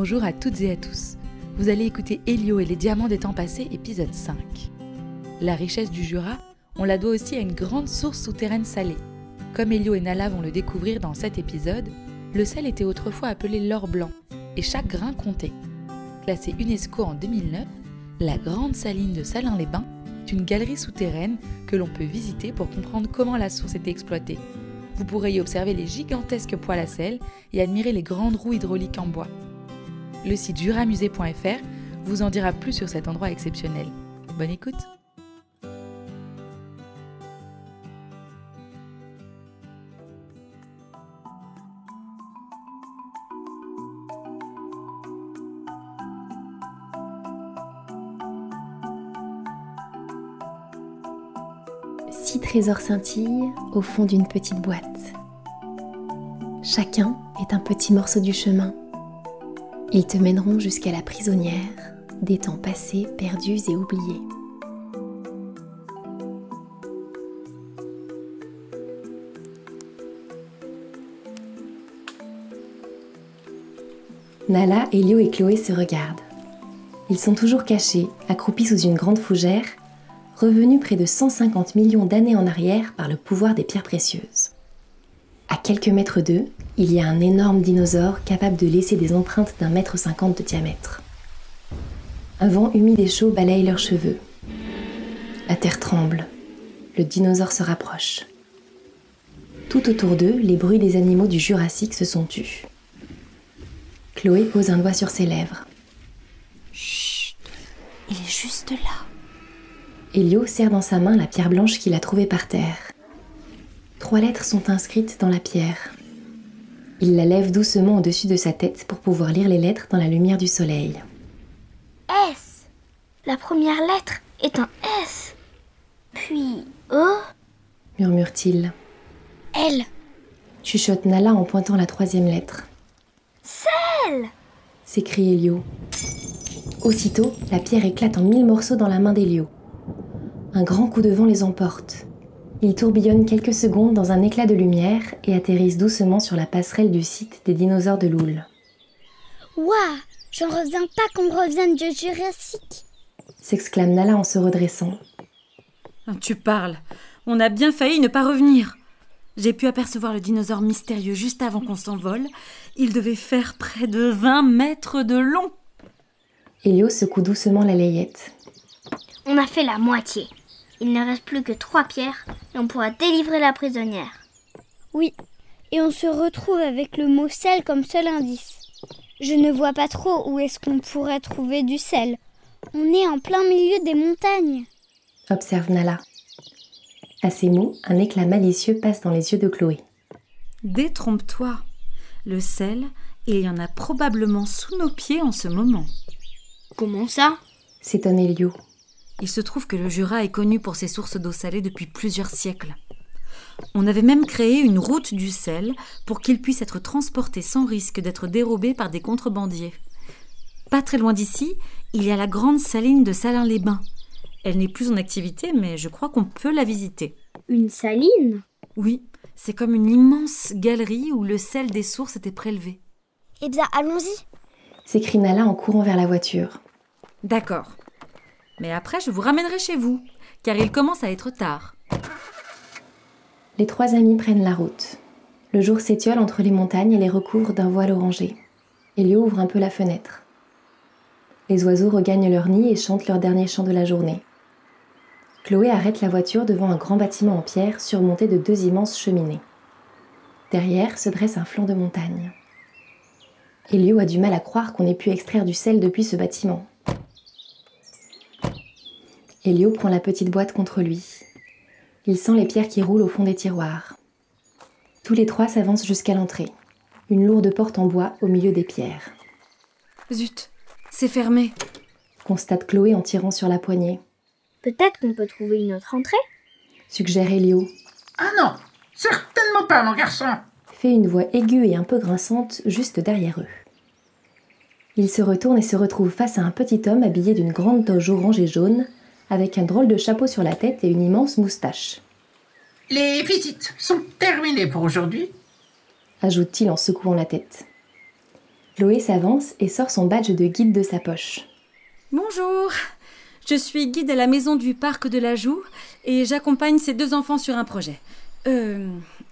Bonjour à toutes et à tous. Vous allez écouter Helio et les diamants des temps passés, épisode 5. La richesse du Jura, on la doit aussi à une grande source souterraine salée. Comme Helio et Nala vont le découvrir dans cet épisode, le sel était autrefois appelé l'or blanc, et chaque grain comptait. Classée UNESCO en 2009, la grande saline de Salins-les-Bains est une galerie souterraine que l'on peut visiter pour comprendre comment la source était exploitée. Vous pourrez y observer les gigantesques poêles à sel et admirer les grandes roues hydrauliques en bois. Le site juramusée.fr vous en dira plus sur cet endroit exceptionnel. Bonne écoute Six trésors scintillent au fond d'une petite boîte. Chacun est un petit morceau du chemin. Ils te mèneront jusqu'à la prisonnière des temps passés, perdus et oubliés. Nala, Elio et Chloé se regardent. Ils sont toujours cachés, accroupis sous une grande fougère, revenus près de 150 millions d'années en arrière par le pouvoir des pierres précieuses. À quelques mètres d'eux, il y a un énorme dinosaure capable de laisser des empreintes d'un mètre cinquante de diamètre. Un vent humide et chaud balaye leurs cheveux. La terre tremble. Le dinosaure se rapproche. Tout autour d'eux, les bruits des animaux du Jurassique se sont tus. Chloé pose un doigt sur ses lèvres. Chut, il est juste là. Elio serre dans sa main la pierre blanche qu'il a trouvée par terre. Trois lettres sont inscrites dans la pierre. Il la lève doucement au-dessus de sa tête pour pouvoir lire les lettres dans la lumière du soleil. S. La première lettre est un S. Puis E. murmure-t-il. L. Chuchote Nala en pointant la troisième lettre. Sel. s'écrie Elio. Aussitôt, la pierre éclate en mille morceaux dans la main d'Elio. Un grand coup de vent les emporte. Ils tourbillonnent quelques secondes dans un éclat de lumière et atterrissent doucement sur la passerelle du site des dinosaures de Loul. Ouah, j'en reviens pas qu'on revienne du Jurassique. s'exclame Nala en se redressant. Ah, Tu parles. On a bien failli ne pas revenir. J'ai pu apercevoir le dinosaure mystérieux juste avant qu'on s'envole. Il devait faire près de 20 mètres de long. Elio secoue doucement la layette. On a fait la moitié. Il ne reste plus que trois pierres et on pourra délivrer la prisonnière. Oui, et on se retrouve avec le mot sel comme seul indice. Je ne vois pas trop où est-ce qu'on pourrait trouver du sel. On est en plein milieu des montagnes. Observe Nala. À ces mots, un éclat malicieux passe dans les yeux de Chloé. Détrompe-toi. Le sel, il y en a probablement sous nos pieds en ce moment. Comment ça? S'étonne Elio. Il se trouve que le Jura est connu pour ses sources d'eau salée depuis plusieurs siècles. On avait même créé une route du sel pour qu'il puisse être transporté sans risque d'être dérobé par des contrebandiers. Pas très loin d'ici, il y a la grande saline de Salins-les-Bains. Elle n'est plus en activité, mais je crois qu'on peut la visiter. Une saline? Oui, c'est comme une immense galerie où le sel des sources était prélevé. Eh bien, allons-y. S'écrie Nala en courant vers la voiture. D'accord. Mais après, je vous ramènerai chez vous, car il commence à être tard. Les trois amis prennent la route. Le jour s'étiole entre les montagnes et les recouvre d'un voile orangé. Elio ouvre un peu la fenêtre. Les oiseaux regagnent leur nid et chantent leur dernier chant de la journée. Chloé arrête la voiture devant un grand bâtiment en pierre surmonté de deux immenses cheminées. Derrière se dresse un flanc de montagne. Elio a du mal à croire qu'on ait pu extraire du sel depuis ce bâtiment. Elio prend la petite boîte contre lui. Il sent les pierres qui roulent au fond des tiroirs. Tous les trois s'avancent jusqu'à l'entrée. Une lourde porte en bois au milieu des pierres. Zut, c'est fermé. Constate Chloé en tirant sur la poignée. Peut-être qu'on peut trouver une autre entrée? Suggère Elio. Ah non, certainement pas, mon garçon. Fait une voix aiguë et un peu grinçante juste derrière eux. Il se retourne et se retrouve face à un petit homme habillé d'une grande toge orange et jaune, avec un drôle de chapeau sur la tête et une immense moustache. Les visites sont terminées pour aujourd'hui. ajoute-t-il en secouant la tête. Chloé s'avance et sort son badge de guide de sa poche. Bonjour, je suis guide à la maison du parc de la Joue et j'accompagne ces deux enfants sur un projet. Euh,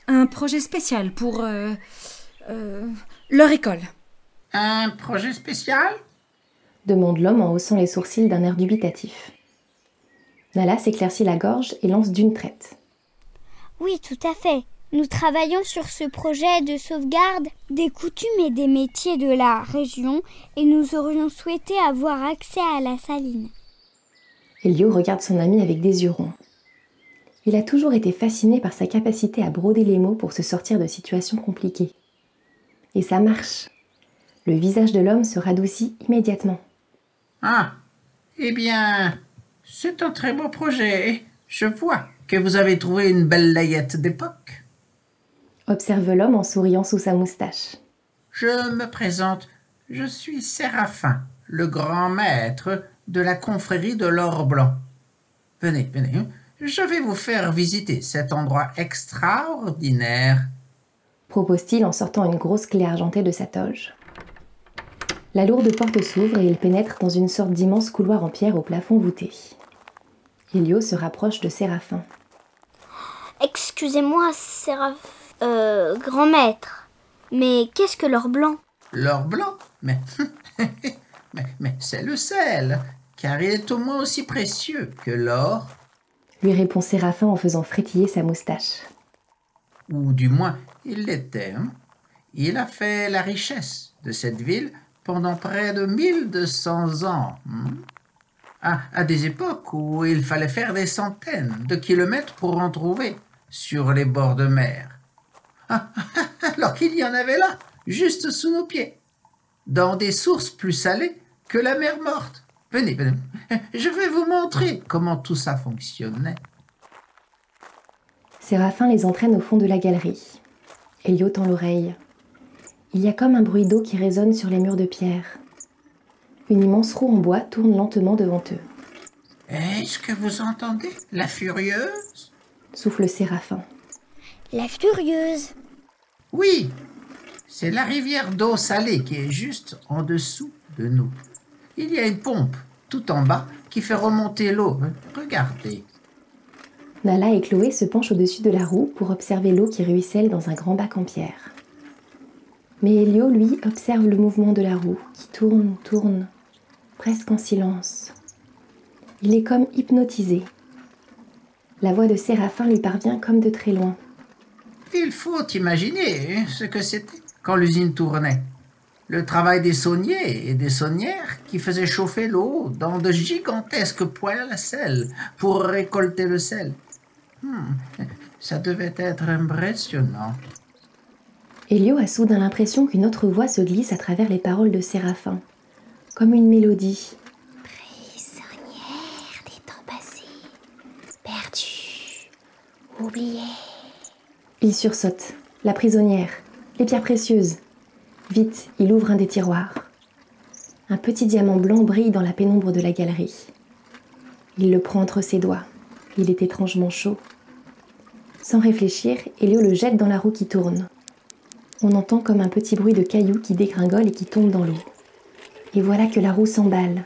un projet spécial pour euh, euh, leur école. Un projet spécial? Demande l'homme en haussant les sourcils d'un air dubitatif. Nala s'éclaircit la gorge et lance d'une traite. Oui, tout à fait. Nous travaillons sur ce projet de sauvegarde des coutumes et des métiers de la région et nous aurions souhaité avoir accès à la saline. Elio regarde son ami avec des yeux ronds. Il a toujours été fasciné par sa capacité à broder les mots pour se sortir de situations compliquées. Et ça marche. Le visage de l'homme se radoucit immédiatement. Ah, eh bien, c'est un très beau projet. Je vois que vous avez trouvé une belle layette d'époque. Observe l'homme en souriant sous sa moustache. Je me présente, je suis Séraphin, le grand maître de la confrérie de l'or blanc. Venez, venez, je vais vous faire visiter cet endroit extraordinaire. Propose-t-il en sortant une grosse clé argentée de sa toge. La lourde porte s'ouvre et il pénètre dans une sorte d'immense couloir en pierre au plafond voûté. Elio se rapproche de Séraphin. Excusez-moi, Séraphin. Euh, grand maître. Mais qu'est-ce que l'or blanc? L'or blanc? Mais. mais, mais c'est le sel, car il est au moins aussi précieux que l'or. Lui répond Séraphin en faisant frétiller sa moustache. Ou du moins, il l'était. Hein il a fait la richesse de cette ville pendant près de 1200 ans. Hein à, à des époques où il fallait faire des centaines de kilomètres pour en trouver sur les bords de mer. alors qu'il y en avait là, juste sous nos pieds, dans des sources plus salées que la mer morte. Venez, venez, je vais vous montrer comment tout ça fonctionnait. Séraphin les entraîne au fond de la galerie. Elio tend l'oreille. Il y a comme un bruit d'eau qui résonne sur les murs de pierre. Une immense roue en bois tourne lentement devant eux. Est-ce que vous entendez? La furieuse? Souffle Séraphin. La furieuse. Oui, c'est la rivière d'eau salée qui est juste en dessous de nous. Il y a une pompe tout en bas qui fait remonter l'eau. Regardez. Nala et Chloé se penchent au-dessus de la roue pour observer l'eau qui ruisselle dans un grand bac en pierre. Mais Elio, lui, observe le mouvement de la roue qui tourne, tourne, presque en silence. Il est comme hypnotisé. La voix de Séraphin lui parvient comme de très loin. Il faut imaginer ce que c'était quand l'usine tournait. Le travail des sauniers et des saunières qui faisaient chauffer l'eau dans de gigantesques poêles à sel pour récolter le sel. Hmm, ça devait être impressionnant. Elio a soudain l'impression qu'une autre voix se glisse à travers les paroles de Séraphin, comme une mélodie. Prisonnière des temps passés, perdue, oubliée. Il sursaute. La prisonnière. Les pierres précieuses. Vite, il ouvre un des tiroirs. Un petit diamant blanc brille dans la pénombre de la galerie. Il le prend entre ses doigts. Il est étrangement chaud. Sans réfléchir, Elio le jette dans la roue qui tourne. On entend comme un petit bruit de cailloux qui dégringole et qui tombe dans l'eau. Et voilà que la roue s'emballe.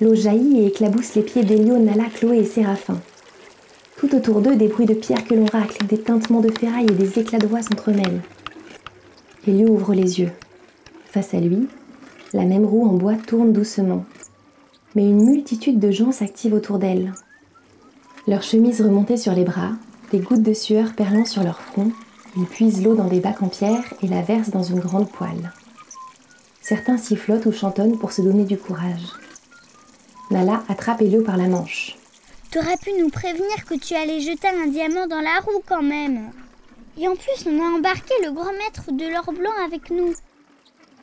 L'eau jaillit et éclabousse les pieds d'Elio, Nala, Chloé et Séraphin. Tout autour d'eux, des bruits de pierre que l'on racle, des tintements de ferraille et des éclats de voix s'entremêlent. Elio ouvre les yeux. Face à lui, la même roue en bois tourne doucement. Mais une multitude de gens s'activent autour d'elle. Leurs chemises remontées sur les bras, des gouttes de sueur perlant sur leur front, ils puisent l'eau dans des bacs en pierre et la versent dans une grande poêle. Certains sifflotent ou chantonnent pour se donner du courage. Nala attrape Elio par la manche. T'aurais pu nous prévenir que tu allais jeter un diamant dans la roue quand même. Et en plus, on a embarqué le grand maître de l'or blanc avec nous.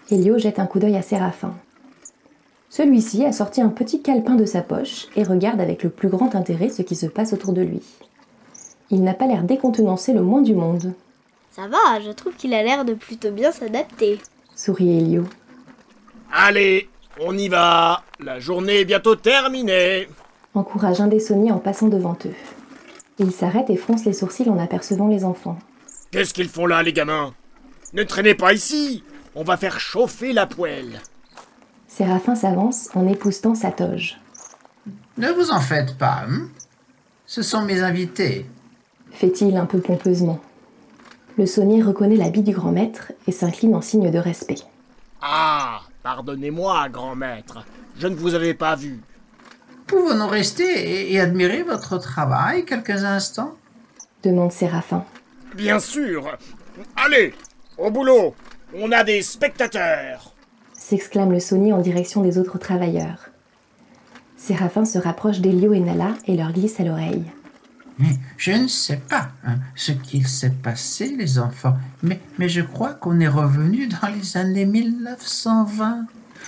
Elio jette un coup d'œil à Séraphin. Celui-ci a sorti un petit calepin de sa poche et regarde avec le plus grand intérêt ce qui se passe autour de lui. Il n'a pas l'air décontenancé le moins du monde. Ça va, je trouve qu'il a l'air de plutôt bien s'adapter. Sourit Elio. Allez, on y va. La journée est bientôt terminée encourage un des sauniers en passant devant eux. Il s'arrête et fronce les sourcils en apercevant les enfants. Qu'est-ce qu'ils font là, les gamins? Ne traînez pas ici On va faire chauffer la poêle. Séraphin s'avance en époustant sa toge. Ne vous en faites pas. hein Ce sont mes invités. Fait-il un peu pompeusement. Le saunier reconnaît l'habit du grand maître et s'incline en signe de respect. Ah, pardonnez-moi, grand maître. Je ne vous avais pas vu. Pouvons-nous rester et, et admirer votre travail quelques instants demande Séraphin. Bien sûr. Allez, au boulot. On a des spectateurs. s'exclame le saunier en direction des autres travailleurs. Séraphin se rapproche d'Elio et Nala et leur glisse à l'oreille. Mais je ne sais pas hein, ce qu'il s'est passé, les enfants, mais, mais je crois qu'on est revenu dans les années 1920.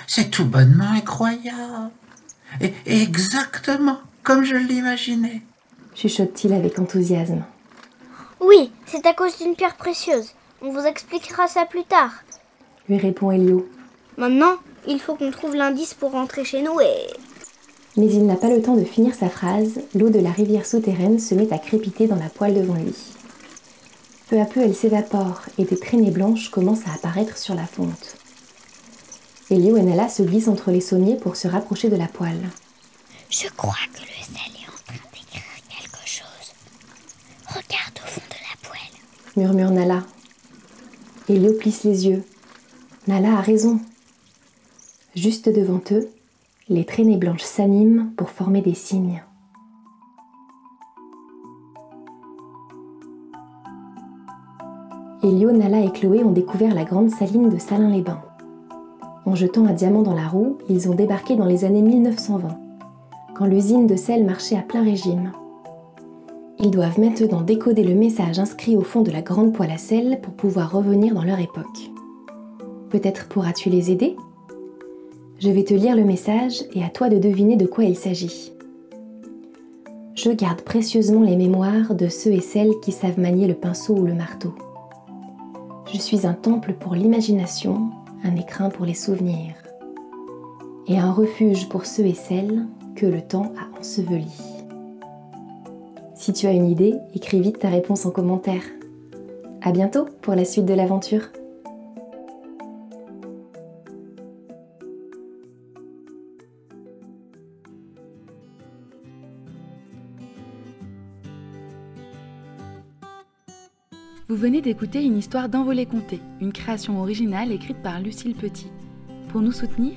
C'est tout bonnement incroyable. Et, et exactement comme je l'imaginais. Chuchote-t-il avec enthousiasme. Oui, c'est à cause d'une pierre précieuse. On vous expliquera ça plus tard. Lui répond Elio. Maintenant, il faut qu'on trouve l'indice pour rentrer chez nous et... Mais il n'a pas le temps de finir sa phrase, l'eau de la rivière souterraine se met à crépiter dans la poêle devant lui. Peu à peu, elle s'évapore et des traînées blanches commencent à apparaître sur la fonte. Elio et Nala se glissent entre les sauniers pour se rapprocher de la poêle. Je crois que le sel est en train d'écrire quelque chose. Regarde au fond de la poêle. murmure Nala. Elio plisse les yeux. Nala a raison. Juste devant eux, les traînées blanches s'animent pour former des signes. Elio, Nala et Chloé ont découvert la grande saline de Salins-les-Bains. En jetant un diamant dans la roue, ils ont débarqué dans les années 1920, quand l'usine de sel marchait à plein régime. Ils doivent maintenant décoder le message inscrit au fond de la grande poêle à sel pour pouvoir revenir dans leur époque. Peut-être pourras-tu les aider? Je vais te lire le message et à toi de deviner de quoi il s'agit. Je garde précieusement les mémoires de ceux et celles qui savent manier le pinceau ou le marteau. Je suis un temple pour l'imagination, un écrin pour les souvenirs, et un refuge pour ceux et celles que le temps a ensevelis. Si tu as une idée, écris vite ta réponse en commentaire. À bientôt pour la suite de l'aventure. Vous venez d'écouter une histoire d'Envolée Comté, une création originale écrite par Lucille Petit. Pour nous soutenir,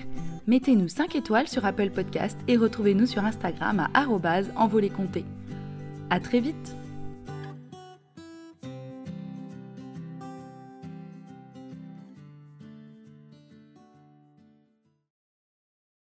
mettez-nous 5 étoiles sur Apple Podcast et retrouvez-nous sur Instagram à envolécomté. À très vite